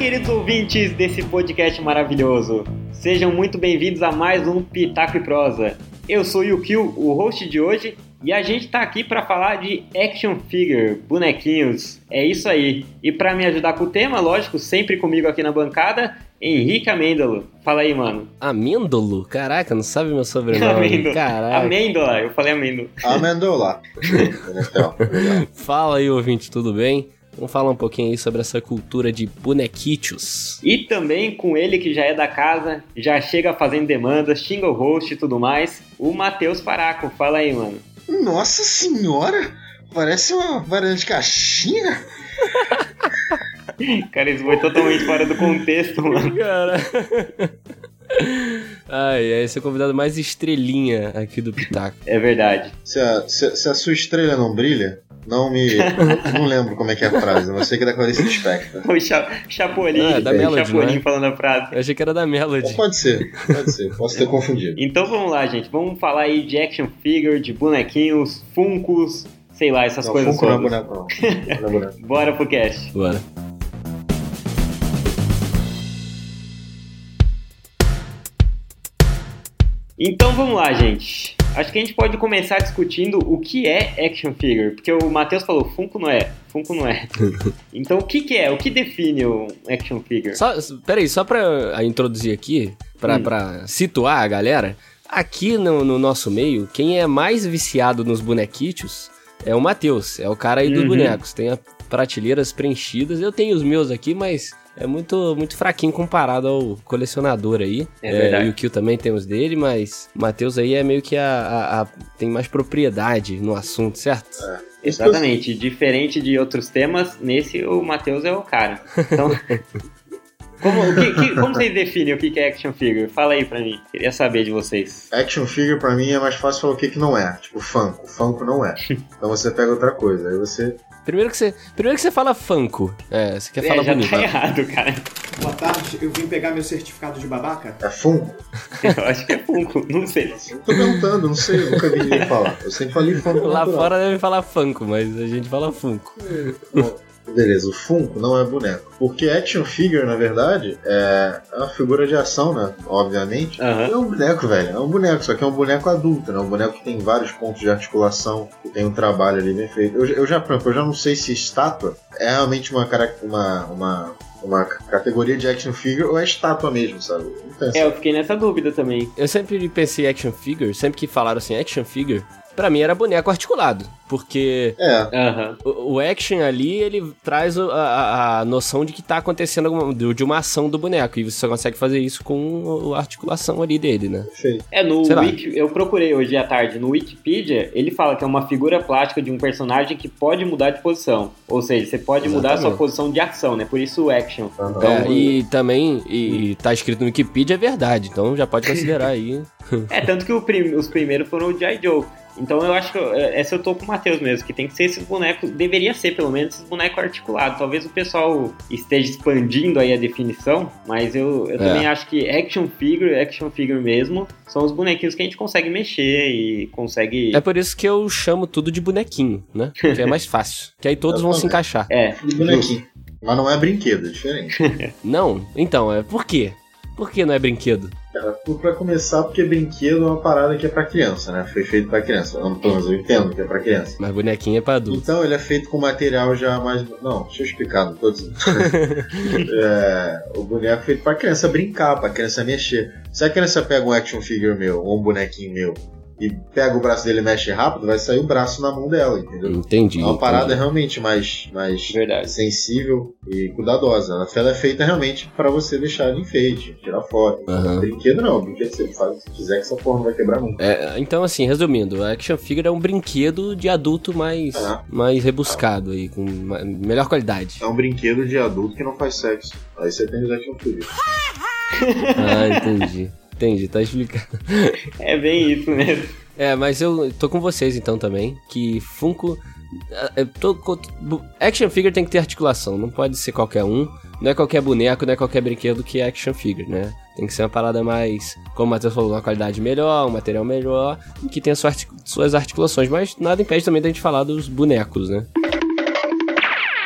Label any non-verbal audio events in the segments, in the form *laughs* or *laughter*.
queridos ouvintes desse podcast maravilhoso. Sejam muito bem-vindos a mais um Pitaco e Prosa. Eu sou o Yukio, o host de hoje, e a gente tá aqui para falar de action figure, bonequinhos. É isso aí. E para me ajudar com o tema, lógico, sempre comigo aqui na bancada, Henrique Amêndolo. Fala aí, mano. Amêndolo? Caraca, não sabe meu sobrenome. *laughs* Amêndola. Caraca. Amêndola, eu falei amêndola. Amendola. *laughs* Então, Fala aí, ouvinte, tudo bem? Vamos falar um pouquinho aí sobre essa cultura de bonequitos. E também com ele que já é da casa, já chega fazendo demandas, xinga o host e tudo mais, o Matheus Paraco. Fala aí, mano. Nossa senhora! Parece uma variante de caixinha. *laughs* Cara, isso foi totalmente fora do contexto, mano. Cara. *laughs* Ai, esse é o convidado mais estrelinha aqui do Pitaco. É verdade. Se a, se, se a sua estrela não brilha, não me. não lembro como é que é a frase. Você que é da Clarice Lispector. *laughs* O Cha Chapolin, Ah, da o Melody, Chapolin né? falando a frase. Eu achei que era da Melody. Ou pode ser, pode ser. Posso ter confundido. Então vamos lá, gente. Vamos falar aí de action figure, de bonequinhos, funcos, sei lá, essas Não, coisas Funko não é boneco, não. Não é boneco. *laughs* Bora pro cast. Bora. Então vamos lá, gente. Acho que a gente pode começar discutindo o que é action figure, porque o Matheus falou Funko não é, Funko não é. *laughs* Então o que que é? O que define o action figure? Só, peraí, só pra ah, introduzir aqui, pra, Hum. pra situar a galera, aqui no, no nosso meio, quem é mais viciado nos bonequitos é o Matheus, é o cara aí dos Uhum. bonecos. Tem as prateleiras preenchidas, eu tenho os meus aqui, mas é muito, muito fraquinho comparado ao colecionador aí. É verdade. E o Kill também tem os dele, mas o Matheus aí é meio que a, a- a- tem mais propriedade no assunto, certo? Exatamente. Diferente de outros temas, nesse o Matheus é o cara. Então. *laughs* Como, que- que- como vocês definem o que que é action figure? Fala aí pra mim. Queria saber de vocês. Action figure pra mim é mais fácil falar o que, que não é. Tipo, Funko. Funko não é. *laughs* Então você pega outra coisa. Aí você. Primeiro que você, primeiro que você fala Funko, é, você quer É, falar já bonito. tá errado, cara. Boa tarde, eu vim pegar meu certificado de babaca. É Funko? Eu acho que é Funko, não sei. Eu tô perguntando, não sei, eu nunca vi ninguém falar. Eu sempre falei Funko. Lá natural. fora deve falar Funko, mas a gente fala Funko. Bom, Beleza, o Funko não é boneco. Porque action figure, na verdade, é uma figura de ação, né? Obviamente. Aham. É um boneco, velho. É um boneco, só que é um boneco adulto, né? Um boneco que tem vários pontos de articulação, que tem um trabalho ali bem feito. Eu, eu já, por exemplo, eu já não sei se estátua é realmente uma, cara- uma, uma, uma categoria de action figure ou é estátua mesmo, sabe? Não. É, eu fiquei nessa dúvida também. Eu sempre pensei action figure, sempre que falaram assim action figure, pra mim era boneco articulado. Porque É, Aham. o, o action ali, ele traz a, a- a noção de que tá acontecendo alguma, de de uma ação do boneco. E você só consegue fazer isso com a articulação ali dele, né? perfeito. É, no Sei. Wiki, eu procurei hoje à tarde no Wikipedia, ele fala que é uma figura plástica de um personagem que pode mudar de posição. Ou seja, você pode mudar a sua Exatamente. posição de ação, né? Por isso o action. Aham. É, e também, e, tá escrito no Wikipedia, é verdade. Então já pode considerar aí. É, tanto que o prim- os primeiros foram o G.I. Joe. Então eu acho que é, essa eu tô com o Matheus mesmo, que tem que ser esses bonecos, deveria ser pelo menos esses bonecos articulados. Talvez o pessoal esteja expandindo aí a definição, mas eu, eu É. também acho que action figure, action figure mesmo, são os bonequinhos que a gente consegue mexer e consegue. É por isso que eu chamo tudo de bonequinho, né? Que é mais fácil. Que aí todos vão se encaixar. É, E bonequinho. Mas não é brinquedo, é diferente. *laughs* Não? Então, é por quê? Por que não é brinquedo? Cara, pra começar, porque brinquedo é uma parada que é pra criança, né? Foi feito pra criança. Eu, pelo menos eu entendo que é pra criança. Mas bonequinho é pra adulto. Então ele é feito com material já mais. Não, deixa eu explicar, não tô dizendo. *laughs* É, o boneco é feito pra criança brincar, pra criança mexer. Se a criança pega um action figure meu, ou um bonequinho meu, e pega o braço dele e mexe rápido, vai sair o braço na mão dela, entendeu? Entendi. É uma parada entendi. realmente mais, mais verdade. sensível e cuidadosa. Ela- Ela é feita realmente pra você deixar de enfeite, tirar foto. Aham. Brinquedo não, brinquedo você faz se quiser que essa porra não vai quebrar nunca. É, então, assim, resumindo, a action figure é um brinquedo de adulto mais, Ah. mais rebuscado aí, com melhor qualidade. É um brinquedo de adulto que não faz sexo. Aí você tem os action figures. *laughs* Ah, entendi. Entendi, tá explicado. *laughs* É bem isso mesmo. É, mas eu tô com vocês então também, que Funko. é, tô co- bu- action figure tem que ter articulação, não pode ser qualquer um. Não é qualquer boneco, não é qualquer brinquedo que é action figure, né? Tem que ser uma parada mais, como o Matheus falou, uma qualidade melhor, um material melhor, que tenha suas articulações. Mas nada impede também da gente falar dos bonecos, né?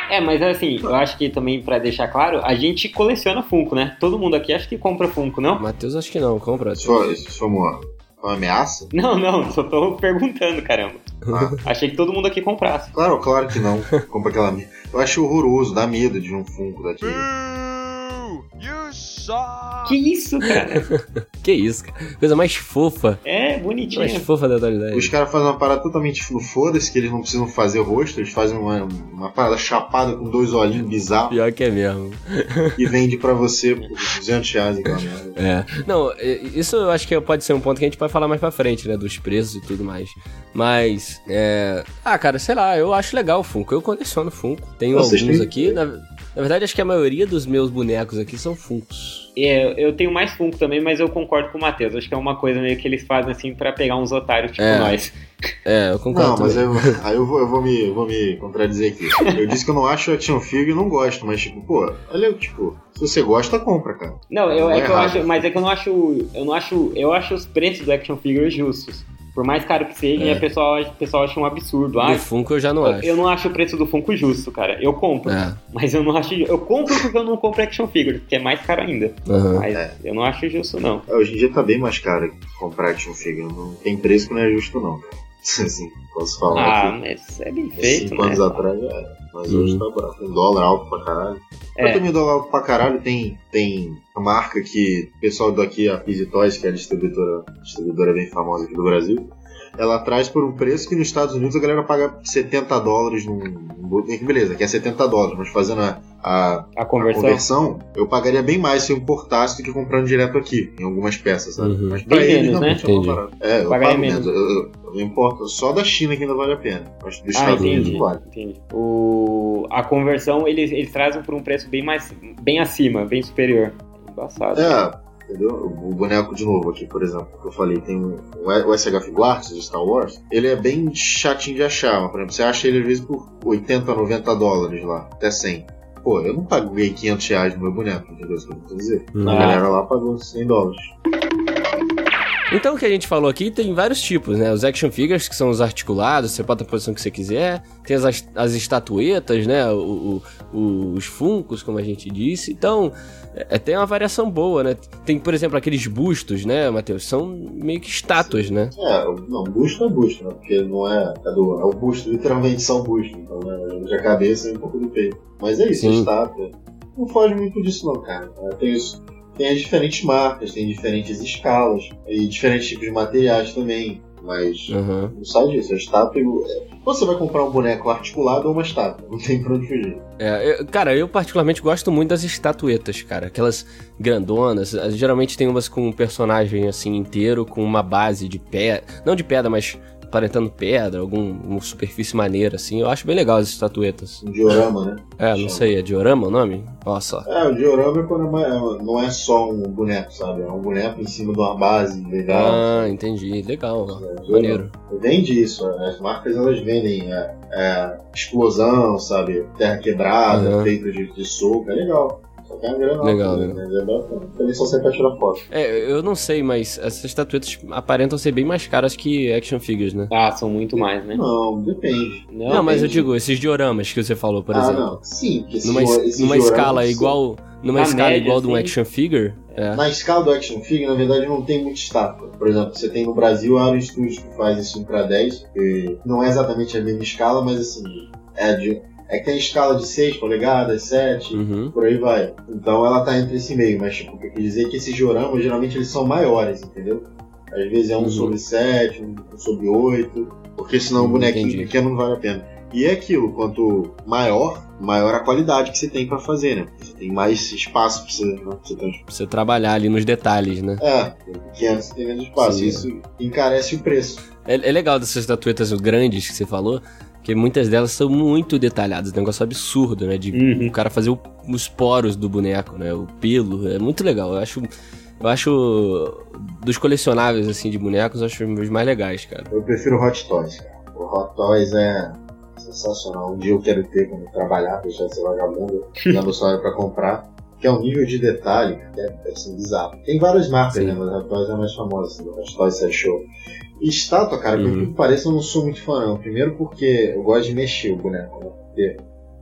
É, mas assim, eu acho que também, pra deixar claro, a gente coleciona Funko, né? Todo mundo aqui acha que compra Funko, não? Matheus, acho que não, compra. Isso foi, isso foi uma, uma ameaça? Não, não, só tô perguntando, caramba. Ah, Achei que todo mundo aqui comprasse. claro, claro que não. Compra aquela. Eu acho horroroso, dá medo de um Funko. You suck! Que isso, cara? *laughs* Que isso, cara. Coisa mais fofa. É, Mais bonitinho. fofa da atualidade. Os caras fazem uma parada totalmente foda-se, que eles não precisam fazer rosto, eles fazem uma, uma parada chapada com dois olhinhos bizarros Pior que é mesmo. e vende pra você por 200 reais merda. É. Não, isso eu acho que pode ser um ponto que a gente pode falar mais pra frente, né? Dos preços e tudo mais. Mas, é. Ah, cara, sei lá, eu acho legal o Funko. Eu coleciono Funko. Tenho Vocês alguns têm- aqui. Na, na verdade, acho que a maioria dos meus bonecos aqui são Funkos. É, eu tenho mais Funko também, mas eu concordo com o Matheus. Acho que é uma coisa meio que eles fazem assim pra pegar uns otários tipo É. nós. É, eu concordo. Não, mas eu, aí eu vou, eu vou me, vou me contradizer aqui. Eu disse que eu não acho action figure e não gosto, mas tipo, pô, olha, tipo, se você gosta, compra, cara. Não, eu, Não é é que eu acho, mas é que eu não acho, eu não acho, eu acho os preços do action figure justos. Por mais caro que seja, É. a pessoa, o pessoal acha um absurdo. Ah, Do Funko eu já não acho. eu não acho o preço do Funko justo, cara. Eu compro, É. mas eu não acho. Eu compro porque eu não compro action figure, que é mais caro ainda. aham. Mas É. eu não acho justo, não. É, Hoje em dia tá bem mais caro comprar action figure. Não tem preço que não é justo, não. cara. Assim, posso falar Ah, aqui. mas é bem feito, Cinco né? anos atrás já era. Mas Uhum. hoje tá barato. Um dólar alto pra caralho. Mas É. também dólar alto pra caralho tem, tem a marca que o pessoal daqui, a Pizzy Toys, que é a distribuidora, distribuidora bem famosa aqui do Brasil, ela traz por um preço que nos Estados Unidos a galera paga 70 dólares num. beleza, que é 70 dólares, mas fazendo a, a, A a conversão. conversão, eu pagaria bem mais se eu importasse do que comprando direto aqui, em algumas peças, sabe? Uhum. Mas pra Bem eles, menos, né? realmente é. É, eu Pagaria menos. menos. Eu, eu, eu importo só da China que ainda vale a pena. Mas dos Ah, Estados Unidos entendi. não vale. entendi. O, a conversão eles, eles trazem por um preço bem mais bem acima, bem superior. Embaçado. É, entendeu? O boneco de novo aqui, por exemplo, que eu falei, tem um- o SHF Guards de Star Wars. Ele é bem chatinho de achar, mas, por exemplo, você acha ele às vezes por 80, 90 dólares lá, até 100. Pô, eu não paguei 500 reais no meu boneco, entendeu? Isso que eu tô dizer. Uhum. A galera lá pagou 100 dólares. Então, o que a gente falou aqui tem vários tipos, né? Os action figures, que são os articulados, você bota a posição que você quiser. Tem as, as estatuetas, né? O, o- os funcos, como a gente disse. Então, é, tem uma variação boa, né? Tem, por exemplo, aqueles bustos, né, Matheus? São meio que estátuas, né? É, o- não, busto é busto, né? Porque não é. É, do, é o busto, literalmente são busto. Então, né? De a cabeça e um pouco do peito. Mas é isso, Sim. estátua. Não foge muito disso, não, cara. É, Tem, os, tem as diferentes marcas, tem diferentes escalas e diferentes tipos de materiais também. Mas Aham. não sai disso. A estátua. é- Você vai comprar um boneco articulado ou uma estátua. *laughs* Não tem pra onde fugir. É, eu- cara, eu particularmente gosto muito das estatuetas, cara. Aquelas grandonas. eh, Geralmente tem umas com um personagem assim inteiro, com uma base de pedra. Não de pedra, mas aparentando pedra, alguma superfície maneira, assim. Eu acho bem legal as estatuetas. Um diorama, né? É, não sei, é diorama o nome? Olha só. É, o diorama é quando é não é só um boneco, sabe? É um boneco em cima de uma base legal. Ah, entendi. Legal. É. Maneiro. Vende isso, as marcas elas vendem é, é, explosão, sabe? Terra quebrada, Aham. feito de, de soco, é legal. É uma Legal, né? Mas é bacana. Sai pra tirar foto. É, eu não sei, mas essas estatuetas aparentam ser bem mais caras que action figures, né? Ah, são muito mais, né? Não, depende. Não, mas eu digo, esses dioramas que você falou, por ah, exemplo. não. Sim, Numa, dio- es- esses numa escala são- igual. Numa Na escala média, igual de um assim. action figure. É. Na escala do action figure, na verdade, não tem muita estátua. Por exemplo, você tem no Brasil a Aro Studios que faz esse 1 para 10, que não é exatamente a mesma escala, mas assim, é, de, é que tem escala de 6 polegadas, 7, Uhum. por aí vai. Então ela tá entre esse meio, mas tipo, o que eu quis dizer é que esses dioramas geralmente eles são maiores, entendeu? Às vezes é um Uhum. sobre 7, um, um sobre 8, porque senão o Hum, bonequinho entendi. pequeno não vale a pena. E é aquilo, quanto maior, maior a qualidade que você tem pra fazer, né? Você tem mais espaço pra você, né? pra você trans- Pra você trabalhar ali nos detalhes, né? é, pequeno você tem menos espaço. Sim. Isso encarece o preço. É, é legal dessas estatuetas grandes que você falou, que muitas delas são muito detalhadas. Um negócio absurdo, né? De Uhum. o cara fazer o- os poros do boneco, né? O pelo. É muito legal. Eu acho. Eu acho. Dos colecionáveis, assim, de bonecos, eu acho os mais legais, cara. Eu prefiro Hot Toys, cara. O Hot Toys é sensacional. Um dia eu quero ter quando trabalhar, deixar esse vagabundo, dando salário *laughs* pra comprar. Que é um nível de detalhe que é assim, bizarro. Tem várias marcas, Sim. né? Mas a Hot Toys é a mais famosa, assim, o Hot Toys Set Show. E estátua, cara, Uhum. que pareça, eu não sou muito fã, não. Primeiro porque eu gosto de mexer o boneco, né? Porque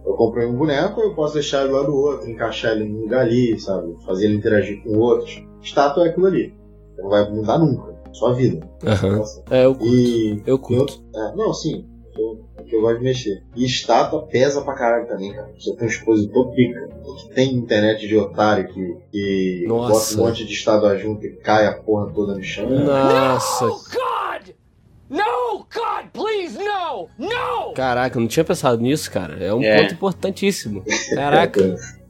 Eu comprei um boneco, eu posso deixar ele lá do outro, encaixar ele num lugar ali, sabe? Fazer ele interagir com outros. Estátua é aquilo ali. Não vai mudar nunca. Sua vida. Aham. Nossa. É, eu curto. E. Eu curto. É, não, sim. Eu, é eu gosto de mexer. E estátua pesa pra caralho também, cara. Você tem um expositor pica. Que tem internet de otário que, que Nossa. bota um monte de estátua junto e cai a porra toda no chão. Nossa, God! No! God, please, no! No! caraca, eu não tinha pensado nisso, cara. É um É. ponto importantíssimo. Caraca,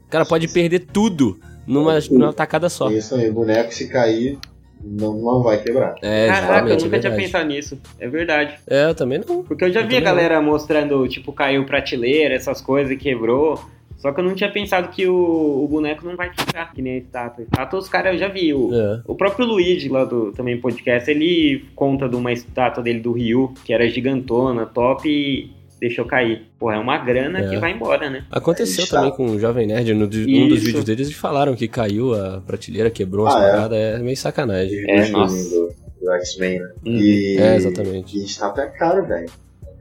o cara pode perder tudo numa, numa tacada só. Isso aí, boneco se cair, não, não vai quebrar. É, Caraca, eu nunca é tinha verdade. pensado nisso. É verdade. É, eu também não. Porque eu já Eu vi a também não. galera mostrando, tipo, caiu prateleira, essas coisas e quebrou. Só que eu não tinha pensado que o, o boneco não vai quebrar, que nem a estátua. Estátua, os caras eu já vi. O, É. o próprio Luigi, lá do também podcast, ele conta de uma estátua dele do Ryu, que era gigantona, top, e deixou cair. Porra, é uma grana É. que vai embora, né? Aconteceu Está. também com o Jovem Nerd. No, um dos vídeos deles eles falaram que caiu a prateleira, quebrou as Ah, é? paradas. É meio sacanagem. É, os nossa. do, do X-Men, né? Hum. E, É, exatamente. E estátua é caro, velho.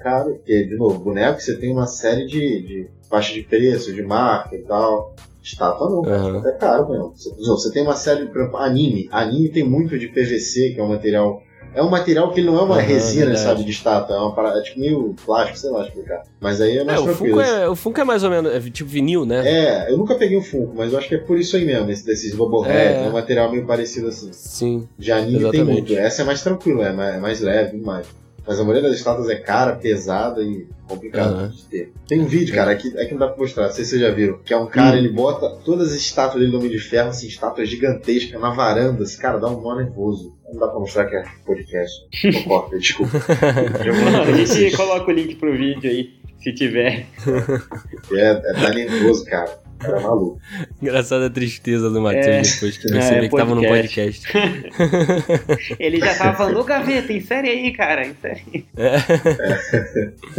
É caro. Porque, de novo, boneco você tem uma série de, de faixa de preço, de marca e tal. Estátua não. Estátua é caro mesmo. Você, você tem uma série, por exemplo, anime. Anime tem muito de PVC, que é um material. É um material que não é uma Aham, resina, verdade. sabe, de estátua. É uma parada, é tipo meio plástico, sei lá explicar. Mas aí é É, mais o tranquilo. Funko é, o Funko é mais ou menos é tipo vinil, né? É, eu nunca peguei um Funko, mas eu acho que é por isso aí mesmo, esse desses Bobblehead, É. é um material meio parecido assim. Sim. De anime tem Exatamente. muito. Essa é mais tranquila, é mais, é mais leve mais. Mas a maioria das estátuas é cara, pesada e complicada Aham. de ter. Tem um vídeo, cara, aqui, aqui não dá pra mostrar, não sei se vocês já viram. Que é um cara, Hum. ele bota todas as estátuas dele do Homem de Ferro, assim, estátuas gigantescas na varanda. Esse cara dá um nó nervoso. Não dá pra mostrar que é podcast. Não corta, desculpa. Mano, pra a gente coloca o link pro vídeo aí, se tiver. É, é tá nervoso, cara. É maluco. Engraçada a tristeza do Matheus É. depois que É, percebeu que tava no podcast. *laughs* Ele já tava *laughs* falando, ô Gaveta, insere aí, cara, insere aí. *laughs*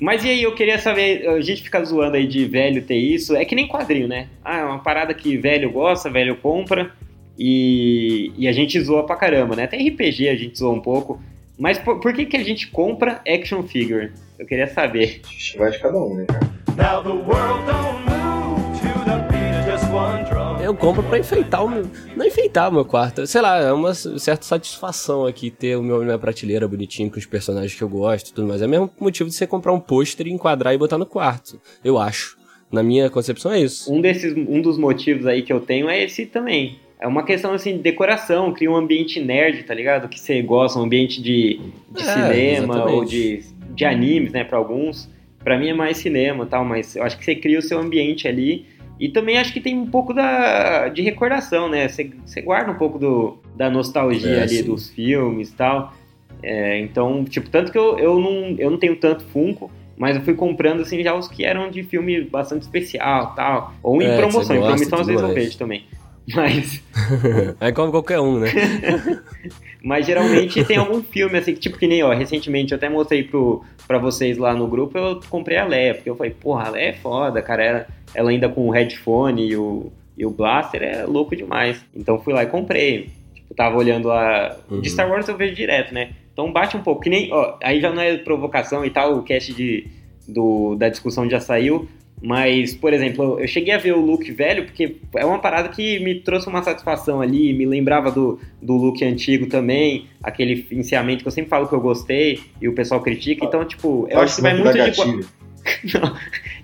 Mas e aí, eu queria saber, a gente fica zoando aí de velho ter isso, é que nem quadrinho, né? Ah, é uma parada que velho gosta, velho compra, e, e a gente zoa pra caramba, né? Até RPG a gente zoa um pouco, mas por, por que que a gente compra action figure? Eu queria saber. Vai de cada um, né, cara? Now the world don't move Eu compro pra enfeitar o meu. Não enfeitar o meu quarto. Sei lá, é uma certa satisfação aqui ter o meu, minha prateleira bonitinho com os personagens que eu gosto e tudo mais. É o mesmo motivo de você comprar um pôster, enquadrar e botar no quarto. Eu acho. Na minha concepção é isso. Um, desses, um dos motivos aí que eu tenho é esse também. É uma questão assim de decoração, cria um ambiente nerd, tá ligado? Que você gosta, um ambiente de, de É, cinema exatamente. ou de, de animes, né, pra alguns. Pra mim é mais cinema e tal, mas eu acho que você cria o seu ambiente ali. E também acho que tem um pouco da, de recordação, né? Você, guarda um pouco do, da nostalgia É, ali sim. dos filmes e tal. É, então, tipo, tanto que eu, eu, não, eu não tenho tanto Funko, mas eu fui comprando assim já os que eram de filme bastante especial tal. Ou em É, promoção, em promoção às vezes eu vejo também. *laughs* Mas, *laughs* É como qualquer um, né? *laughs* mas geralmente tem algum filme assim, que, tipo que nem, ó, recentemente eu até mostrei pro, pra vocês lá no grupo, eu comprei a Leia, porque eu falei, porra, a Leia é foda, cara, ela, ela ainda com o headphone e o, e o blaster é louco demais. Então fui lá e comprei. Tipo, tava olhando a... Uhum. De Star Wars eu vejo direto, né? Então bate um pouco, que nem, ó, aí já não é provocação e tal, o cast de, do, da discussão já saiu, mas, por exemplo, eu- cheguei a ver o look velho porque é uma parada que me trouxe uma satisfação ali, me lembrava do, do look antigo também, aquele enceamento que eu sempre falo que eu gostei e o pessoal critica, então, tipo, eu acho que vai muito de... gatilho. *laughs*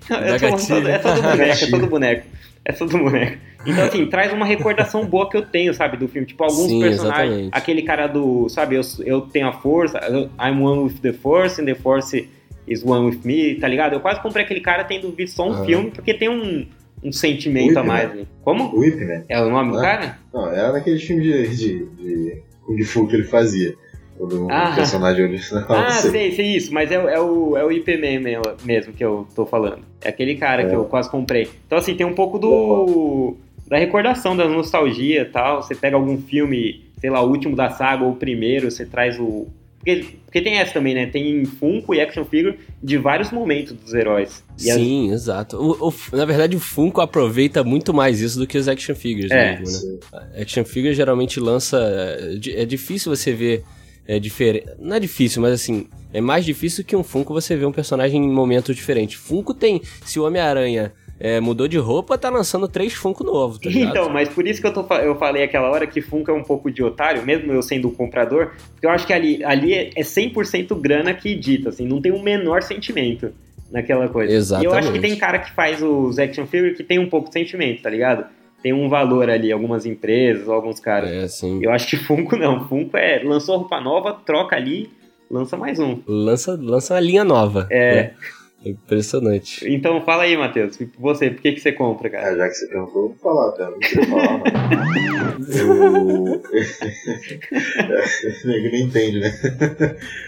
Não, é só do *laughs* boneco, é só do Gatilho. boneco. É só do boneco. Então, assim, traz uma recordação boa que eu tenho, sabe, do filme. Tipo, alguns Sim, personagens. exatamente. Aquele cara do. Sabe, eu, eu tenho a força, I'm one with the force, and the force is one with me, tá ligado? Eu quase comprei aquele cara tendo visto só um filme, porque tem um, um sentimento a Whip, mais né? ali. Como? O Whip, né? É o nome do Ah. cara? Não, era naquele filme de, de, de Kung Fu que ele fazia. Quando Ah. o personagem original. *laughs* Ah, sei. sei, sei isso, mas é, o- é o, é o IPM mesmo, mesmo que eu tô falando. É aquele cara É. que eu quase comprei. Então, assim, tem um pouco do. da recordação, da nostalgia e tal. Você pega algum filme, sei lá, o último da saga ou o primeiro, você traz o. Porque, porque tem essa também, né? Tem Funko e action figure de vários momentos dos heróis. E as- Sim, exato. O- o- na verdade, o Funko aproveita muito mais isso do que os action figures É, mesmo, né? Action figure geralmente lança. É é difícil você ver é diferente. Não é difícil, mas assim, é mais difícil que um Funko você ver um personagem em momentos diferentes. Funko tem. Se o Homem-Aranha é, mudou de roupa, tá lançando três Funko novos, tá ligado? Então, mas por isso que eu, tô, eu falei aquela hora que Funko é um pouco de otário, mesmo eu sendo um comprador, porque eu acho que ali, ali é, é 100% grana que dita, assim, não tem o menor sentimento naquela coisa. E eu acho que Exatamente. tem cara que faz os action figure que tem um pouco de sentimento, tá ligado? Tem um valor ali, algumas empresas, alguns caras. É, assim. Eu acho que Funko não, Funko é, lançou roupa nova, troca ali, lança mais um. Lança, lança uma linha nova. É. né? Impressionante. Então fala aí, Matheus, você, por que, que você compra, cara? É, já que você perguntou, eu vou falar, cara. Não sei falar, não. Eu... *laughs* Nego não entende, né?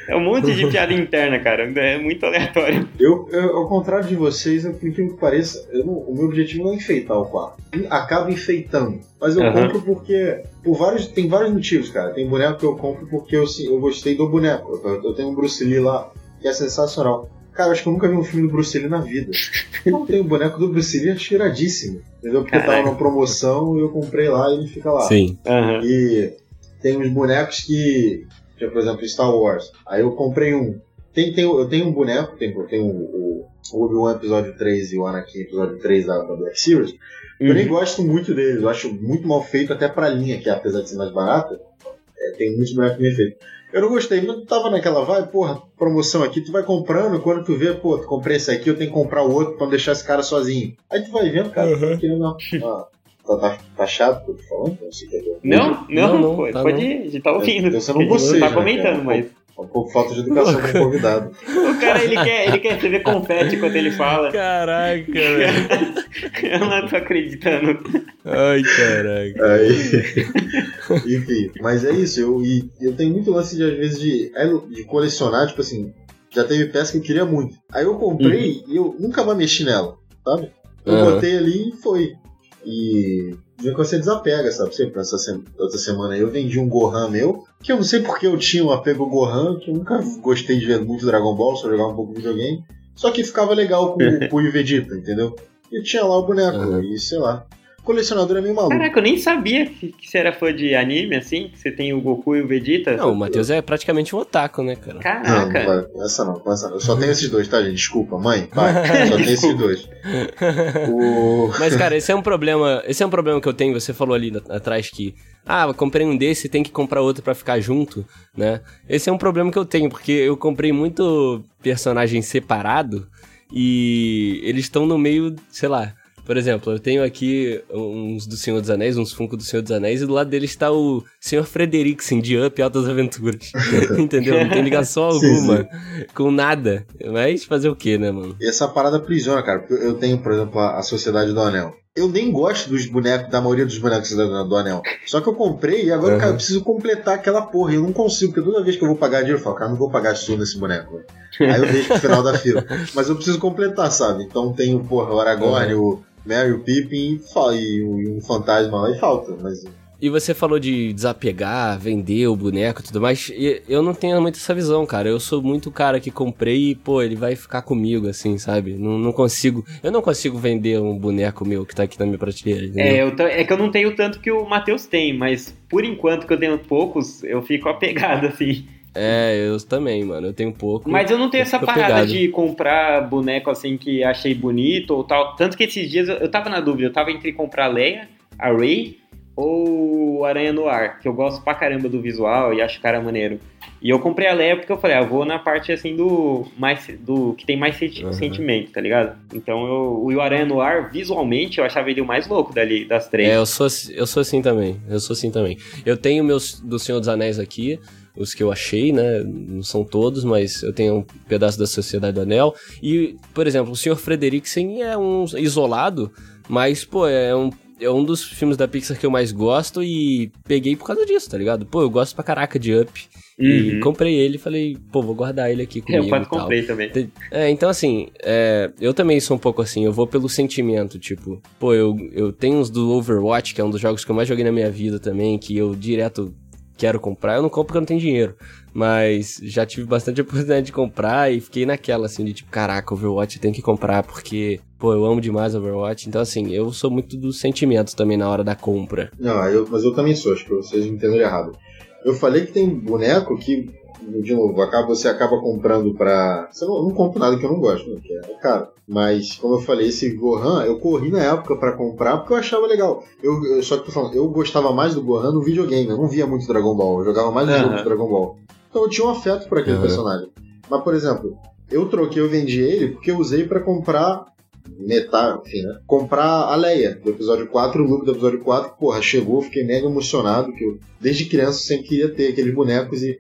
É um monte de piada interna, cara, é muito aleatório. Eu, eu, ao contrário de vocês, eu, por incrível que pareça, eu não- o meu objetivo não é enfeitar o quarto. Acaba enfeitando. Mas eu Aham. compro porque. Por vários, tem vários motivos, cara. Tem boneco que eu compro porque eu, eu gostei do boneco. Eu, eu tenho um Bruce Lee lá, que é sensacional. Cara, acho que eu nunca vi um filme do Bruce Lee na vida. *laughs* Não tem o boneco do Bruce Lee, acho iradíssimo. Entendeu? Porque Caraca. tava na promoção e eu comprei lá e ele fica lá. Sim. Aham. E tem uns bonecos que, que, por exemplo, Star Wars. Aí eu comprei um. Tem, tem, eu tenho um boneco, tem, eu tenho o, o Obi-Wan episódio 3 e o Anakin episódio 3 da, da Black Series. Eu nem gosto muito deles, eu acho muito mal feito até pra linha, que apesar de ser mais barata, é, tem muitos bonecos bem feitos. Eu não gostei, mas tu tava naquela vai, porra, promoção aqui, tu vai comprando, quando tu vê, pô, tu comprei esse aqui, eu tenho que comprar o outro pra não deixar esse cara sozinho. Aí tu vai vendo, cara, tá querendo uma- *laughs* ah, tá, tá, tá chato o que eu tô falando? Não sei é eu- Não, não, Não, não, pode, tá pode não. ir, a gente tá ouvindo. Então você não boceja, tá né, comentando, cara? mas. Pouco falta de educação com o convidado. O cara, ele quer, ele quer receber confete quando ele fala. Caraca, *laughs* velho. Eu não tô acreditando. Ai, caraca. Aí, *laughs* enfim, mas é isso. Eu, eu tenho muito lance de, às vezes, de, é, de colecionar, tipo assim, já teve peça que eu queria muito. Aí eu comprei e eu nunca mais mexi nela, sabe? Eu Aham. botei ali e foi. E vê que você desapega, sabe? Sempre essa se- outra semana aí eu vendi um Gohan meu, que eu não sei porque eu tinha um apego Gohan, que eu nunca gostei de ver muito Dragon Ball, só jogava um pouco de videogame. Só que ficava legal com *laughs* o Goku e o Vegeta, entendeu? E tinha lá o boneco, Aham. e sei lá. Colecionador é meio maluco. Caraca, eu nem sabia que, que você era fã de anime, assim, que você tem o Goku e o Vegeta. Não, o Matheus é praticamente um otaku, né, cara? Não, não Caraca. vai. Essa não, essa não. Eu só tenho esses dois, tá, gente? Desculpa, mãe, pai. *laughs* Só tenho esses dois. O... Mas, cara, esse é um *laughs* problema. Esse é um problema que eu tenho. Você falou ali atrás que. Ah, eu comprei um desse tem que comprar outro pra ficar junto, né? Esse é um problema que eu tenho, porque eu comprei muito personagem separado e eles estão no meio, sei lá. Por exemplo, eu tenho aqui uns do Senhor dos Anéis, uns Funko do Senhor dos Anéis, e do lado dele está o Senhor Frederiksen de Up e Altas Aventuras. *laughs* Entendeu? Não tem ligação Sim, alguma com nada. Mas fazer o quê, né, mano? E essa parada aprisiona, cara. Eu tenho, por exemplo, a Sociedade do Anel. Eu nem gosto dos bonecos, da maioria dos bonecos da- do Anel. Só que eu comprei e agora, Uhum. cara, eu preciso completar aquela porra. E eu não consigo, porque toda vez que eu vou pagar dinheiro, eu falo, cara, não vou pagar isso nesse boneco. Aí eu deixo pro final da fila. *laughs* Mas eu preciso completar, sabe? Então tem o, porra, o Aragorn, o Merry, o Pippin e, e um fantasma lá e falta. Mas E você falou de desapegar, vender o boneco e tudo mais. E eu não tenho muito essa visão, cara. Eu sou muito cara que comprei e, pô, ele vai ficar comigo, assim, sabe? Não, não consigo. Eu não consigo vender um boneco meu que tá aqui na minha prateleira. entendeu? É, eu é que eu não tenho tanto que o Matheus tem, mas por enquanto que eu tenho poucos, eu fico apegado, *laughs* assim. É, eu também, mano. Eu tenho pouco. Mas eu não tenho Eu essa parada de comprar boneco assim que achei bonito ou tal. Tanto que esses dias eu, eu tava na dúvida, eu tava entre comprar a Leia, a Ray ou o Aranha no Ar, que eu gosto pra caramba do visual e acho cara maneiro. E eu comprei a Leia porque eu falei, ah, eu vou na parte assim do mais do que tem mais senti- Uhum. sentimento, tá ligado? Então eu, o Aranha no Ar, visualmente, eu achava ele o mais louco dali das três. É, eu sou, eu sou assim também. Eu sou assim também. Eu tenho meus do Senhor dos Anéis aqui, os que eu achei, né? Não são todos, mas eu tenho um pedaço da Sociedade do Anel. E, por exemplo, o Senhor Frederiksen é um isolado, mas, pô, é um. É um dos filmes da Pixar que eu mais gosto e peguei por causa disso, tá ligado? Pô, eu gosto pra caraca de Up. E Uhum. comprei ele e falei, pô, vou guardar ele aqui *laughs* comigo eu quase e comprei também. É, então assim, é, eu também sou um pouco assim, eu vou pelo sentimento, tipo, pô, eu, eu tenho uns do Overwatch, que é um dos jogos que eu mais joguei na minha vida também, que eu direto quero comprar, eu não compro porque eu não tenho dinheiro, mas já tive bastante *laughs* oportunidade de comprar e fiquei naquela, assim, de tipo, caraca, Overwatch eu tenho que comprar porque, pô, eu amo demais Overwatch, então assim, eu sou muito do sentimento também na hora da compra. Não, eu, mas eu também sou, acho que vocês me entenderam errado. Eu falei que tem boneco que, de novo, acaba, você acaba comprando pra. Você não, eu não compro nada que eu não gosto, né? Que é caro. Mas, como eu falei, esse Gohan, eu corri na época pra comprar porque eu achava legal. Eu, eu- só que tô falando, eu gostava mais do Gohan no videogame. Eu não via muito Dragon Ball. Eu jogava mais no Aham. jogo do Dragon Ball. Então eu tinha um afeto por aquele Aham. personagem. Mas, por exemplo, eu troquei, eu vendi ele porque eu usei pra comprar metade, enfim, né? Comprar a Leia do episódio 4, o look do episódio 4, porra, chegou, fiquei mega emocionado, que eu, desde criança, sempre queria ter aqueles bonecos e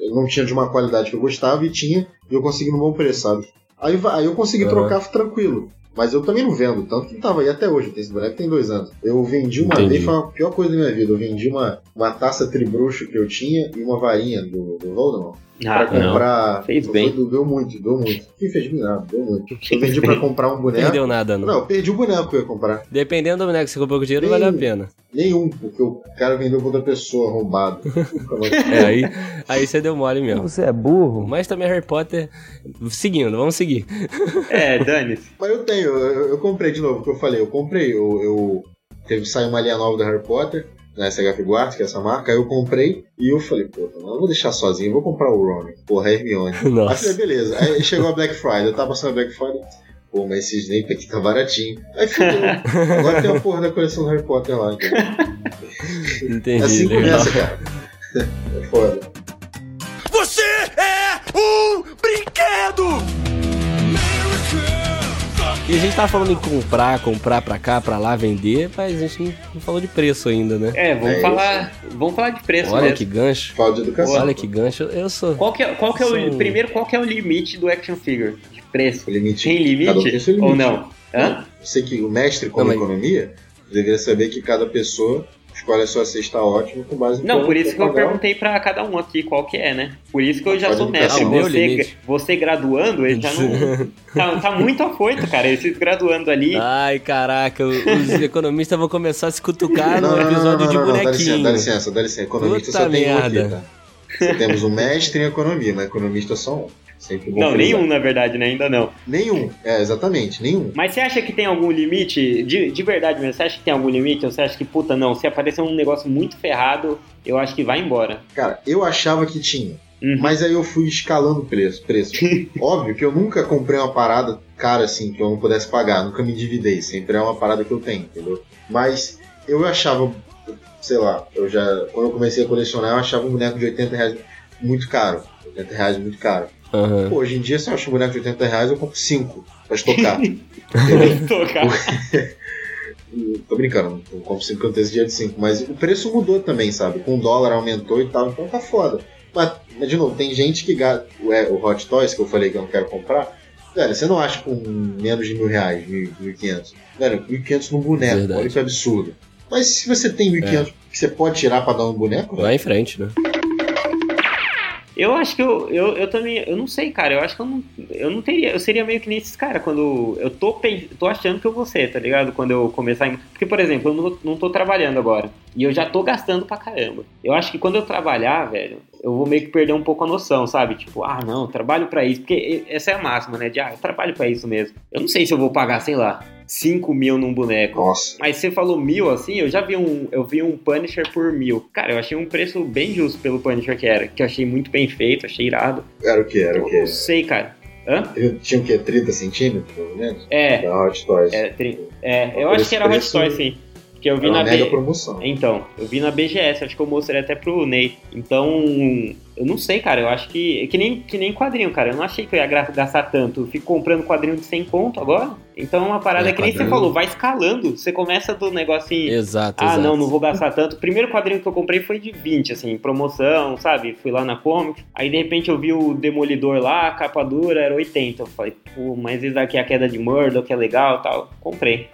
eu não tinha de uma qualidade que eu gostava e tinha, e eu consegui no bom preço, sabe? Aí, aí eu consegui Aham. trocar tranquilo. Mas eu também não vendo, tanto que tava aí até hoje. Esse boneco tem dois anos. Eu vendi uma Entendi. vez, foi a pior coisa da minha vida. Eu vendi uma, uma taça tribruxo que eu tinha e uma varinha do, do Voldemort Ah, pra não. comprar. Fez bem. Deu, deu muito, deu muito. Quem fez bem nada, deu muito. Eu vendi pra comprar um boneco. Perdeu nada, não. Não, eu perdi o boneco que eu ia comprar. Dependendo do boneco que você comprou com dinheiro, vale a pena. Nenhum, porque o cara vendeu pra outra pessoa arrombado. *laughs* É, aí, aí você deu mole mesmo. Você é burro? Mas também Harry Potter. Seguindo, vamos seguir. É, dane-se. Mas eu tenho, eu, eu comprei de novo, o que eu falei, eu comprei, eu, eu teve que sair uma linha nova do Harry Potter, na SH Figuarts, que é essa marca, aí eu comprei e eu falei, pô, eu não vou deixar sozinho, eu vou comprar o Ron, porra, a Hermione. *laughs* Aí eu Nossa. falei, beleza, aí chegou a Black Friday, eu tava passando a Black Friday, pô, mas esse Snape aqui tá baratinho. Aí fudeu, *laughs* agora tem a porra da coleção do Harry Potter lá, cara. *laughs* Entendi. assim legal. começa, cara. É foda. Você é um brinquedo! E a gente tava falando em comprar, comprar pra cá, pra lá, vender, mas a gente não- não falou de preço ainda, né? É, vamos É falar. Vamos falar de preço Olha mesmo. que gancho. Falta de educação. Olha que gancho. Eu sou. Qual que é, qual que é o. Primeiro, qual que é o limite do action figure? De preço? O limite. Tem um limite? tem limite. Ou não? Hã? Você que o mestre com Não, mas- economia deveria saber que cada pessoa escolhe a sua cesta ótima com base no Não, por isso que eu perguntei pra cada um aqui qual que é, né? Por isso que eu já sou mestre. Meu Você, você graduando, ele já não. *laughs* tá, tá muito afoito, cara. Esses graduando ali. Ai, caraca, os *laughs* economistas vão começar a se cutucar Não, no não, não, episódio não, de não, Dá licença, bonequinho. dá licença, dá licença. Economista Puta só tem um aqui, tá? Temos um mestre em economia, mas economista só um. Sempre bom não, frisar. nenhum, na verdade, né? Ainda não. Nenhum, é, exatamente, nenhum. Mas você acha que tem algum limite? De, de verdade mesmo, você acha que tem algum limite? Ou você acha que, puta, não, se aparecer um negócio muito ferrado, eu acho que vai embora. Cara, eu achava que tinha, Uhum. mas aí eu fui escalando o preço. preço. *laughs* Óbvio que eu nunca comprei uma parada cara assim que eu não pudesse pagar, nunca me endividei, sempre é uma parada que eu tenho, entendeu? Mas eu achava, sei lá, eu já, quando eu comecei a colecionar, eu achava um boneco de 80 reais muito caro. 80 reais muito caro. Aham. Pô, hoje em dia, se eu acho um boneco de 80 reais, eu compro 5 pra estocar. *laughs* *laughs* Tocar. *laughs* Tô brincando, não compro 5 porque eu tenho esse dia de 5, mas o preço mudou também, sabe? Com o dólar aumentou e tal, então tá foda. Mas, mas, de novo, tem gente que gasta. O, é, o Hot Toys, que eu falei que eu não quero comprar, velho, você não acha com menos de mil reais, mil, mil e quinhentos. Velho, mil e quinhentos num boneco, Verdade. olha que absurdo. Mas se você tem mil e quinhentos que você pode tirar pra dar um boneco, velho, Vai em frente, né? Eu acho que eu, eu, eu também. Eu não sei, cara. Eu acho que eu não, eu não teria. Eu seria meio que nem esses caras quando. Eu tô, tô achando que eu vou ser, tá ligado? Quando eu começar. Porque, por exemplo, eu não, não tô trabalhando agora. E eu já tô gastando pra caramba. Eu acho que quando eu trabalhar, velho, eu vou meio que perder um pouco a noção, sabe? Tipo, ah, não, trabalho pra isso. Porque essa é a máxima, né? De, ah, eu trabalho pra isso mesmo. Eu não sei se eu vou pagar, sei lá, 5 mil num boneco. nossa. Mas você falou mil assim, eu já vi um. Eu vi um Punisher por mil. Cara, eu achei um preço bem justo pelo Punisher que era. Que eu achei muito bem feito, achei irado. Era o que? Era o Eu que? não sei, cara. Hã? Tinha o que? 30 centímetros, pelo menos? É, Da Hot Toys. é, tri- é eu acho que era Hot Toys, sim. Que eu vi na mega B... promoção. Então, eu vi na BGS, acho que eu mostrei até pro Ney. Então, eu não sei, cara. Eu acho que. Que nem, que nem quadrinho, cara. Eu não achei que eu ia gastar tanto. Eu fico comprando quadrinho de 100 conto agora. Então é uma parada É, que nem você quadrinho. falou, vai escalando. Você começa do negocinho. Exato, Ah, exato. não, não vou gastar tanto. O primeiro quadrinho que eu comprei foi de 20, assim, promoção, sabe? Fui lá na Comic. Aí de repente eu vi o Demolidor lá, a capa dura era 80. Eu falei, pô, mas esse daqui é a queda de Murdoch, que é legal e tal. Comprei.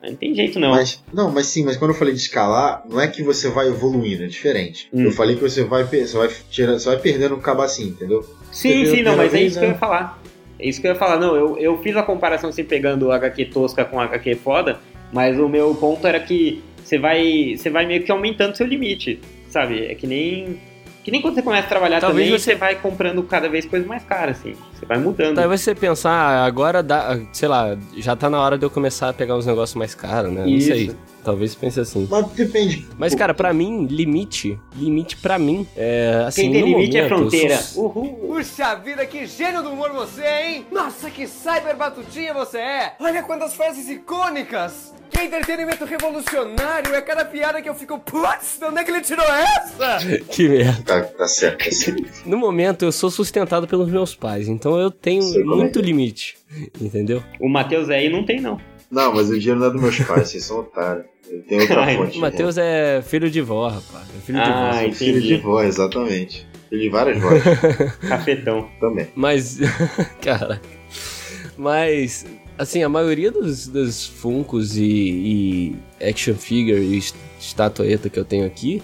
Mas não tem jeito não. Mas, não, mas sim, mas quando eu falei de escalar, não é que você vai evoluindo, é diferente. Hum. Eu falei que você vai, você vai, tirar, você vai perdendo o cabacinho, entendeu? sim, Você sim, não, mas é isso que eu né? ia falar. É isso que eu ia falar. Não, eu, eu fiz a comparação assim, pegando HQ tosca com HQ foda, mas o meu ponto era que você vai, você vai meio que aumentando seu limite, sabe? É que nem. Que nem quando você começa a trabalhar Talvez também, você- você vai comprando cada vez coisas mais caras, assim. Você vai mudando. Tá, aí você pensar, ah, agora dá, sei lá, já tá na hora de eu começar a pegar uns negócios mais caros, né? Não Isso. sei. Talvez pense assim. Mas depende. Mas, cara, pra mim, limite, limite pra mim, é assim, Quem tem no limite é momento, eu fronteira. sou- Uhul. Puxa vida, que gênio do humor você é, hein? Nossa, que cyber batutinha você é! Olha quantas frases icônicas! Que entretenimento revolucionário! É cada piada que eu fico, putz, de onde é que ele tirou essa? *laughs* Que merda. Tá, tá certo, tá certo. No momento, eu sou sustentado pelos meus pais, então eu tenho é muito é. limite, entendeu? O Matheus aí não tem, não. Não, mas o dinheiro não é dos meus pais, vocês são otários. Eu tenho outra *laughs* Ai, fonte. O Matheus é filho de vó, rapaz. É filho de Ah, vó. é filho de vó, exatamente. Filho de várias vozes *laughs* Cafetão. também. Mas, *laughs* cara, mas, assim, a maioria dos, dos Funkos e, e action figure e est- estatueta que eu tenho aqui,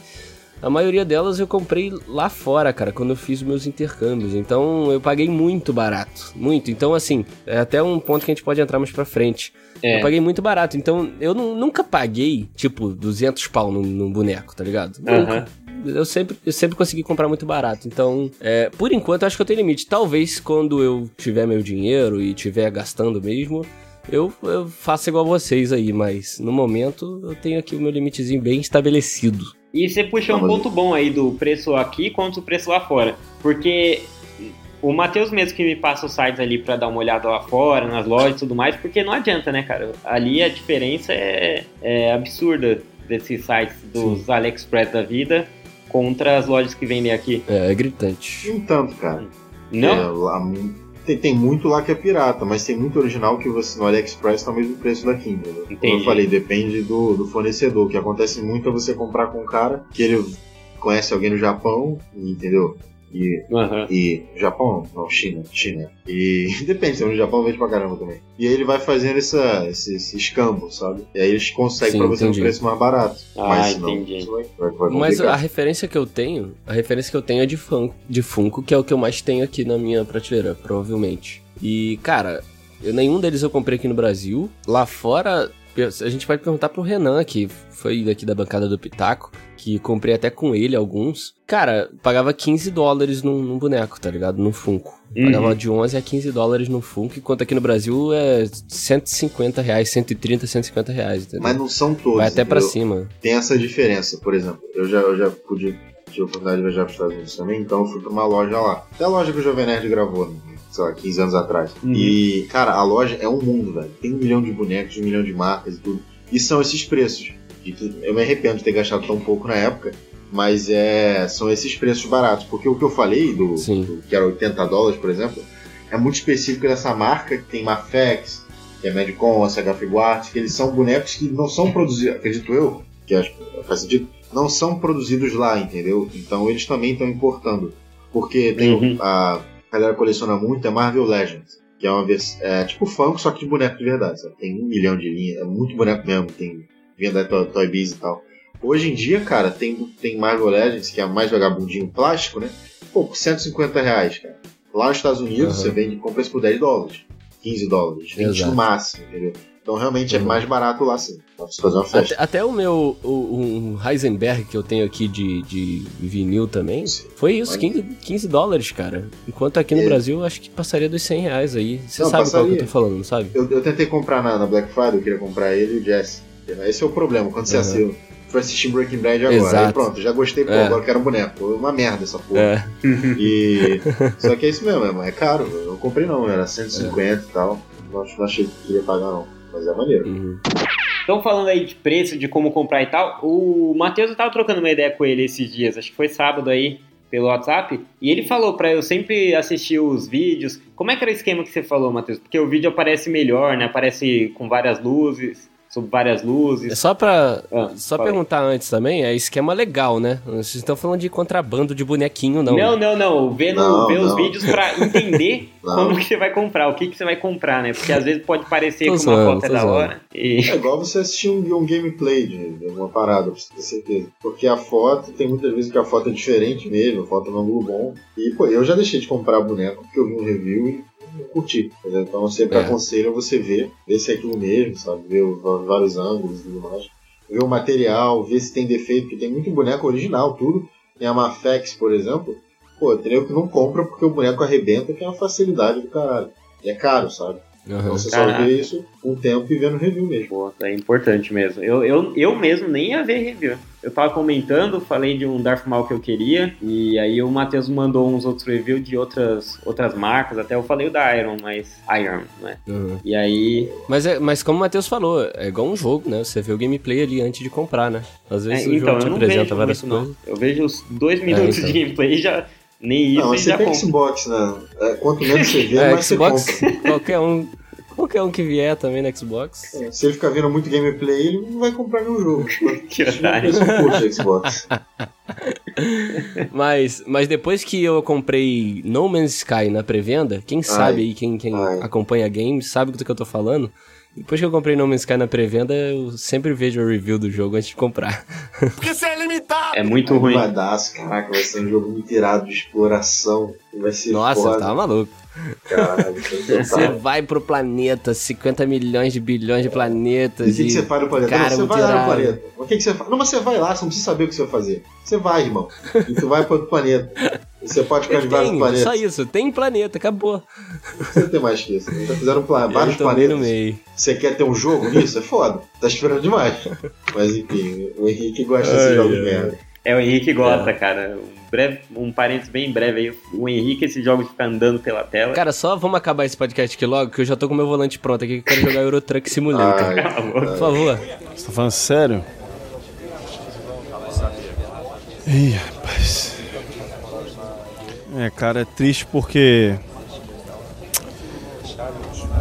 a maioria delas eu comprei lá fora, cara, quando eu fiz meus intercâmbios. Então eu paguei muito barato, muito. Então, assim, é até um ponto que a gente pode entrar mais pra frente. É. Eu paguei muito barato, então eu nu- nunca paguei, tipo, 200 pau num, num boneco, tá ligado? Nunca. Aham. Eu sempre, eu sempre consegui comprar muito barato. Então, é, por enquanto, acho que eu tenho limite. Talvez quando eu tiver meu dinheiro e tiver gastando mesmo, eu, eu faça igual vocês aí. Mas no momento, eu tenho aqui o meu limitezinho bem estabelecido. E você puxou um Não, ponto bom aí do preço aqui contra o preço lá fora. Porque o Matheus mesmo que me passa os sites ali pra dar uma olhada lá fora, nas lojas e tudo mais, porque não adianta, né, cara? Ali a diferença é, é absurda desses sites dos AliExpress da vida contra as lojas que vendem aqui. É, é gritante. Nem tanto, cara. Não? É, lá, tem, tem muito lá que é pirata, mas tem muito original que você no AliExpress tá o mesmo preço daqui, entendeu? Como Entendi. eu falei, depende do, do fornecedor. O que acontece muito é você comprar com um cara que ele conhece alguém no Japão, entendeu? E, Aham. e Japão, não, China, China. E *laughs* depende, no Japão vende pra caramba também. E aí ele vai fazendo essa, esse, esse escambo, sabe? E aí eles conseguem Sim, pra você entendi. um preço mais barato. Ah, Mas senão, entendi. vai, vai, vai Mas a referência que eu tenho, a referência que eu tenho é de, fun de Funko, que é o que eu mais tenho aqui na minha prateleira, provavelmente. E, cara, eu- nenhum deles eu comprei aqui no Brasil. Lá fora, a gente pode perguntar pro Renan, que foi daqui da bancada do Pitaco, que comprei até com ele alguns. Cara, pagava 15 dólares num, num boneco, tá ligado? Num Funko. Uhum. Pagava de 11 a 15 dólares num Funko, enquanto aqui no Brasil é 150 reais, 130, 150 reais, entendeu? Mas não são todos. Vai até pra entendeu? cima. tem essa diferença, por exemplo. Eu já, eu já pude tive a oportunidade de viajar para os Estados Unidos também, então eu fui pra uma loja lá. Até a loja que o Jovem Nerd gravou, né, sei lá, 15 anos atrás. Uhum. E, cara, a loja é um mundo, velho. Tem um milhão de bonecos, um milhão de marcas e tudo. E são esses preços. eu me arrependo de ter gastado tão pouco na época, mas é, são esses preços baratos. Porque o que eu falei, do, do que era 80 dólares, por exemplo, é muito específico dessa marca, que tem Mafex, que é Medicom, SH Figuarts, que eles são bonecos que não são produzidos, acredito eu, que acho que faz sentido, não são produzidos lá, entendeu? Então eles também estão importando. Porque tem Uhum. a galera coleciona muito, é Marvel Legends, que é uma versão, é tipo funk, só que de boneco de verdade, sabe? Tem um milhão de linhas, é muito boneco mesmo, tem venda da Toy, Toy Biz e tal. Hoje em dia, cara, tem, tem Marvel Legends, que é mais vagabundinho plástico, né? Pô, por 150 reais, cara. Lá nos Estados Unidos, Aham. você vende, compra isso por 10 dólares, 15 dólares, 20 Exato. no máximo, entendeu? Então realmente é Uhum. mais barato lá sim. Dá pra fazer uma festa. Até, até o meu o, um Heisenberg que eu tenho aqui de, de vinil também foi isso, Mas- 15, 15 dólares, cara. Enquanto aqui no É. Brasil acho que passaria dos 100 reais aí. Você Não, sabe qual que eu passaria. tô falando, não sabe? Eu, eu tentei comprar na, na Black Friday, eu queria comprar ele e o Jesse. Esse é o problema, quando você Uhum. assiste. Foi assistir Breaking Bad agora. Exato. Aí pronto, já gostei, pô, É. agora quero um boneco. Pô, uma merda essa porra. É, E. *laughs* Só que é isso mesmo, é caro. Eu não comprei não, era 150 e tal. Não, ach- não achei que queria pagar não. Mas é maneiro. uhum. Então, falando aí de preço, de como comprar e tal, o Matheus eu tava trocando uma ideia com ele esses dias, acho que foi sábado aí, pelo WhatsApp, e ele falou pra eu sempre assistir os vídeos. Como é que era o esquema que você falou, Matheus? Porque o vídeo aparece melhor, né? Aparece com várias luzes, sob várias É luzes. só pra, Ah, só perguntar antes também, é esquema legal, né? Vocês estão falando de contrabando de bonequinho, não. Não, não, não. Ver, no- Não, ver os vídeos pra entender *laughs* como que você vai comprar, o que, que você vai comprar, né? Porque às vezes pode parecer Tô que uma foto é da hora. E... É igual você assistir um, um gameplay de, alguma parada, pra você ter certeza. Porque a foto, tem muitas vezes que a foto é diferente mesmo, a foto é um ângulo bom. E, pô, eu já deixei de comprar boneco porque eu vi um review e não curti. entendeu? Então eu sempre É. aconselho você ver, ver se é aquilo mesmo, sabe? Ver vários ângulos e tudo mais. Ver o material, ver se tem defeito, porque tem muito boneco original, tudo. Tem a Mafex, por exemplo, Pô, tem nego que não compra porque o boneco arrebenta, que é uma facilidade do caralho. E é caro, sabe? Então Aham. você Caraca. só vê isso com o tempo e vendo review mesmo. Pô, é importante mesmo. Eu, eu, eu mesmo nem ia ver review. Eu tava comentando, falei de um Darth Maul que eu queria, e aí o Matheus mandou uns outros reviews de outras, outras marcas, até eu falei o da Iron, mas Iron, né? Uhum. E aí. Mas, é, mas como o Matheus falou, é igual um jogo, né? Você vê o gameplay ali antes de comprar, né? Às é, vezes o então, jogo te apresenta várias muito, coisas. não. Eu vejo os dois minutos então. de gameplay e já. Nem isso não, e você já tem. Xbox, né? É, quanto menos você vê, *laughs* É, mais Xbox, você compra. qualquer um, qualquer um que vier também no Xbox. É, Se ele ficar vendo muito gameplay, ele não vai comprar nenhum jogo. *laughs* Que otário. Xbox. *laughs* Mas, mas depois que eu comprei No Man's Sky na pré-venda, quem sabe aí, quem, quem Ai. acompanha games, sabe do que eu tô falando. Depois que eu comprei No Man's Sky na pré-venda, eu sempre vejo a review do jogo antes de comprar. Porque você é limitado. É muito ruim. Dar, caraca, vai ser um jogo muito irado de exploração. Vai ser Nossa, foda. tá maluco. Caralho, *laughs* Você vai pro planeta, 50 milhões de bilhões de planetas. E o que, que você faz no planeta? Cara, não, você vai lá no planeta. O que, que você faz? Não, mas você vai lá, você não precisa saber o que você vai fazer. Você vai, irmão. E tu vai para outro planeta. Você pode ficar de vários planetas. só isso, tem planeta, acabou. Você não tem mais que isso. Já fizeram vários planetas. Você quer ter um jogo nisso? É foda. Tá esperando demais. Mas enfim, o Henrique gosta desse jogo de merda. É, o Henrique gosta, cara. Um, breve, um parênteses bem breve aí. O Henrique, esse jogo de ficar andando pela tela. Cara, só vamos acabar esse podcast aqui logo, que eu já tô com meu volante pronto aqui, que eu quero jogar Euro Truck Simulator. Ai, Por favor. Você tá falando sério? Ih, rapaz. É, cara, é triste porque.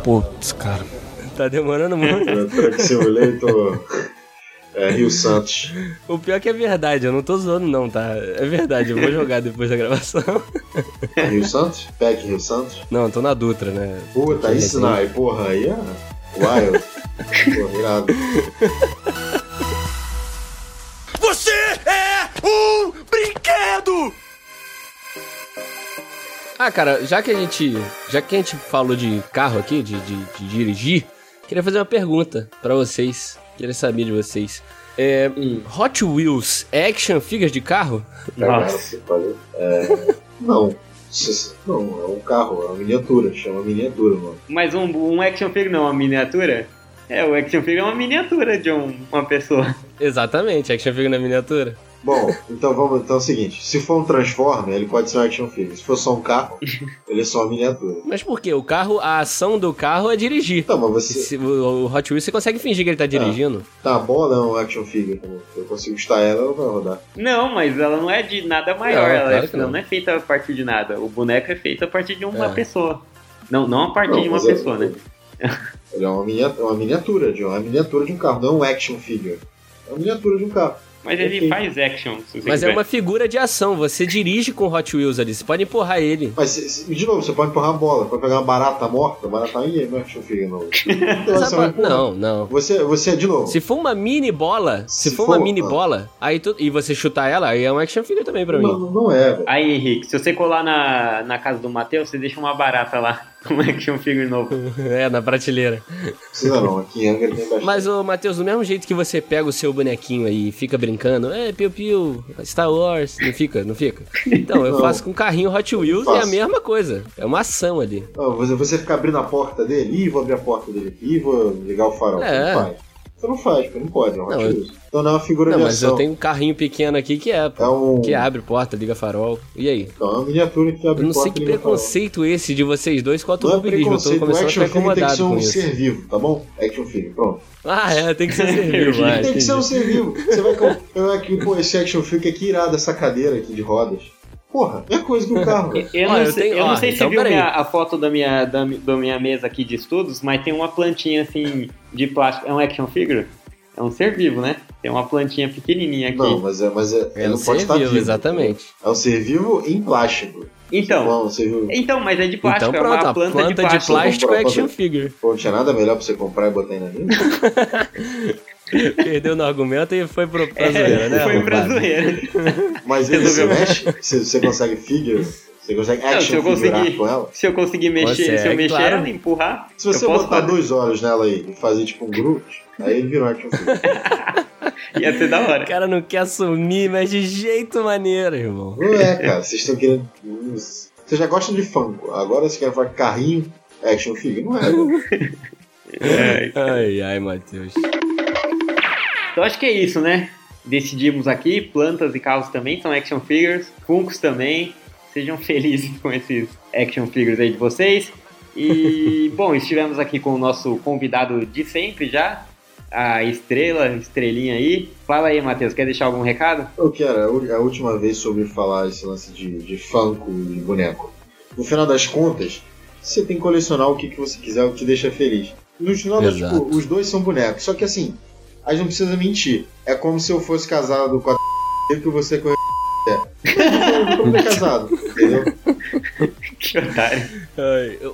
Putz, cara. Tá demorando muito. o Truck Simulator é, Rio Santos. O pior que é verdade, eu não tô zoando não, tá? É verdade, eu vou jogar depois da gravação. Rio Santos? PEC Rio Santos? Não, eu tô na Dutra, né? Puta, aí sim, não, aí, porra, aí é wild. Porra, irado. Você é um brinquedo! Ah, cara, já que a gente. Já que a gente falou de carro aqui, de, de, de dirigir, queria fazer uma pergunta pra vocês. Queria saber de vocês. É, Hot Wheels é action figures de carro? Nossa. É, não. Não, é um carro, é uma miniatura, chama miniatura, mano. Mas um, um action figure não é uma miniatura? É, o action figure é uma miniatura de um- uma pessoa. Exatamente, action figure na miniatura. Bom, então vamos. Então é o seguinte: se for um Transformer, ele pode ser um action figure. Se for só um carro, *laughs* ele é só uma miniatura. Mas por quê? O carro, a ação do carro é dirigir. Então, mas você. Se- o, Hot Wheels você consegue fingir que ele tá dirigindo. Tá, a bola é um action figure. eu consigo estar ela, ela vai rodar. Não, mas ela não é de nada maior. Não, ela, claro é, não. não é feita a partir de nada. O boneco é feito a partir de uma É. pessoa. Não, não a partir Não, de uma é- pessoa, né? Ele é uma miniatura, uma miniatura de uma miniatura de um carro, não é um action figure. É uma miniatura de um carro. Mas ele faz action, se você Mas quiser. é uma figura de ação, você dirige com o Hot Wheels ali, você pode empurrar ele. Mas, de novo, você pode empurrar a bola, pode pegar uma barata morta, barata aí não é action figure, não. Então, você vai empurrar. Não, não. Você, você, de novo. Se for uma mini bola, se, Se for, for- uma mini ah. bola, aí tu, e você chutar ela, aí é um action figure também pra não, mim. não é, velho. Aí, Henrique, se você colar na, na casa do Matheus, você deixa uma barata lá. Um action figure novo. *laughs* É, na prateleira. Precisa não, aqui em Angra tem bastante. Mas, ô Matheus, do mesmo jeito que você pega o seu bonequinho aí e fica brincando, é, piu piu, Star Wars, não fica, não fica? Então, eu Não. faço com carrinho Hot Wheels e é a mesma coisa. É uma ação ali. Não, você, você fica abrindo a porta dele, ih, vou abrir a porta dele aqui, vou ligar o farol. É. Não faz. Você não faz, porque não pode, é um Não, Hot eu-. Então não é uma figura Não, de mas ação. eu tenho um carrinho pequeno aqui que é, pô. É um... Que abre porta, liga farol. E aí? Então, é uma miniatura que abre Eu não sei porta que e liga o farol. preconceito esse de vocês dois com o Não é. Eu tô preconceito, o começando a ficar figure tem que incomodado ser um ser vivo, tá bom? Action figure, pronto. Ah, é, tem que ser ser vivo, *laughs* vai. tem que ser um ser vivo. Você vai com... Eu aqui, pô, esse action figure aqui irado, essa cadeira aqui de rodas. Porra, é coisa que um carro. *laughs* Eu não eu sei, tenho- eu não sei se então você viu minha- a foto da minha, da, da minha mesa aqui de estudos, mas tem uma plantinha assim de plástico. É um action figure? É um ser vivo, né? Tem uma plantinha pequenininha aqui. Não, mas é, mas é, É ele um não pode ser estar vivo, vivo. exatamente. É um ser vivo em plástico. Então, Não, um ser vivo. então, mas é de plástico, Então é pronto, uma a planta, planta de plástico. é Vamos action figure. Pô, não tinha nada melhor pra você comprar e botar aí na linha? *laughs* Perdeu no argumento e foi pro, pra É, zoeira, né? foi pra zoeira. Mas ele se Resolveu. mexe? Você, você consegue figure? Você consegue Não, se action eu conseguir, com ela? se eu conseguir mexer, se eu mexer claro. ela, empurrar, Se você botar fazer. dois olhos nela aí e fazer tipo um Groot, aí ele virou action figure. *laughs* Ia ser da O hora. cara não quer assumir, mas de jeito maneiro, irmão. Não é, cara. Vocês estão querendo. Você já gosta de Funko. Agora você quer falar carrinho, action figure. Não é. né? *laughs* É. Ai, ai, Matheus. Então acho que é isso, né? Decidimos aqui, plantas e carros também são action figures, Funkos também. Sejam *laughs* felizes com esses action figures aí de vocês. E, *laughs* bom, estivemos aqui com o nosso convidado de sempre já, a Estrela, Estrelinha aí. Fala aí, Matheus, quer deixar algum recado? Eu quero, a u- a última vez sobre falar esse lance de, de Funko e boneco. No final das contas, você tem que colecionar o que, que você quiser, o que te deixa feliz. No final, tipo, os dois são bonecos. Só que assim, a gente não precisa mentir. É como se eu fosse casado com a *laughs* que você com a é. Como é casado, entendeu? Que otário.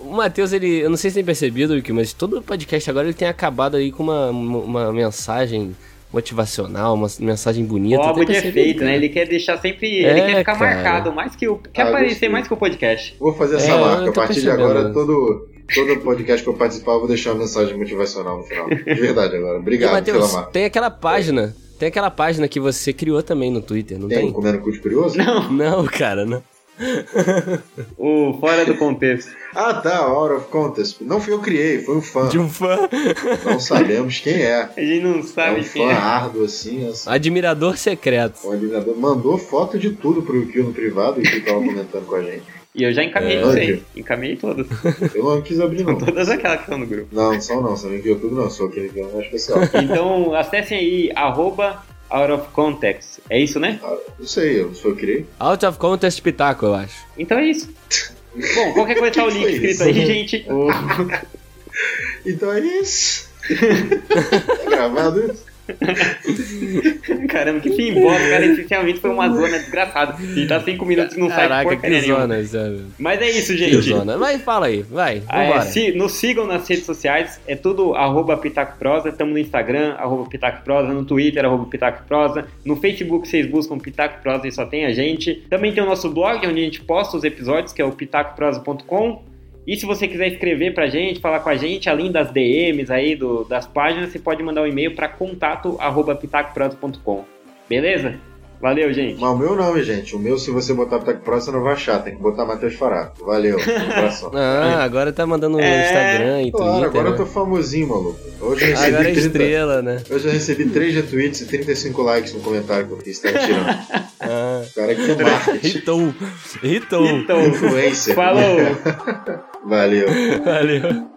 O Matheus, ele. Eu não sei se tem percebido, Wiki, mas todo podcast agora ele tem acabado aí com uma, uma mensagem motivacional, uma mensagem bonita. O álbum Tem de percebido, efeito, né? Ele quer deixar sempre. É, ele quer ficar cara. marcado mais que o. Quer Ah, aparecer gostei. mais que o podcast. Vou fazer essa É, eu marca. A partir de agora, todo, todo podcast que eu participar, eu vou deixar uma mensagem motivacional no final. De verdade agora. E, Obrigado Matheus, marca. tem aquela página. Tem aquela página que você criou também no Twitter, não Tem tem? um comendo cu de curioso? Não, Não, cara, não. *laughs* o fora do contexto. Ah, tá, Out of Contest. Não fui eu que criei, foi um fã. De um fã. Não sabemos quem é. A gente não É sabe um quem fã é. árduo assim. assim. Admirador secreto. O admirador mandou foto de tudo pro Yukio no privado e que tava comentando com a gente. E eu já encaminhei É. Encaminhei todas. *laughs* Eu não quis abrir, não. Todas aquelas que estão no grupo. Não, não são não, você não enviou tudo, não. Sou aquele que é especial. *laughs* Então acessem aí, arroba out of context. É isso, né? Ah, Não sei, eu que criei. Out of Contest Pitaco, eu acho. Então é isso. Bom, qualquer coisa tá o *laughs* link escrito isso. aí, gente. Então é isso. tá gravado isso? *laughs* Caramba, que fim bosta, cara. Essencialmente foi uma zona desgraçada. E tá cinco minutos e não sai Caraca, porcaria que zona, sabe? Mas é isso, Que gente. zona. Mas fala aí, vai, Ah, é, se- nos sigam nas redes sociais, é tudo arroba Pitaco Prosa, estamos no Instagram, arroba Pitaco Prosa, no Twitter, arroba Pitaco Prosa, no Facebook vocês buscam Pitaco Prosa e só tem a gente. Também tem o nosso blog, onde a gente posta os episódios, que é o pitacoprosa.com. E se você quiser escrever pra gente, falar com a gente, além das DMs aí do- das páginas, você pode mandar um e-mail para contato arroba pitacoprosa.com. Beleza? Valeu, gente. Mas o meu não, gente. O meu, se você botar Pitaco Pro, você não vai achar. Tem que botar Matheus Farato. Valeu. *laughs* Um abração. Ah, agora tá mandando no É, Instagram e Claro, Twitter. agora eu né? tô famosinho, maluco. Hoje eu recebi Agora é 30... estrela, né? Hoje eu recebi 3 retweets e 35 likes no comentário que eu fiz, tá tirando. Ah, O cara que é marketing. hitou. Hitou. Então, Influencer. falou! *laughs* Valeu. Valeu.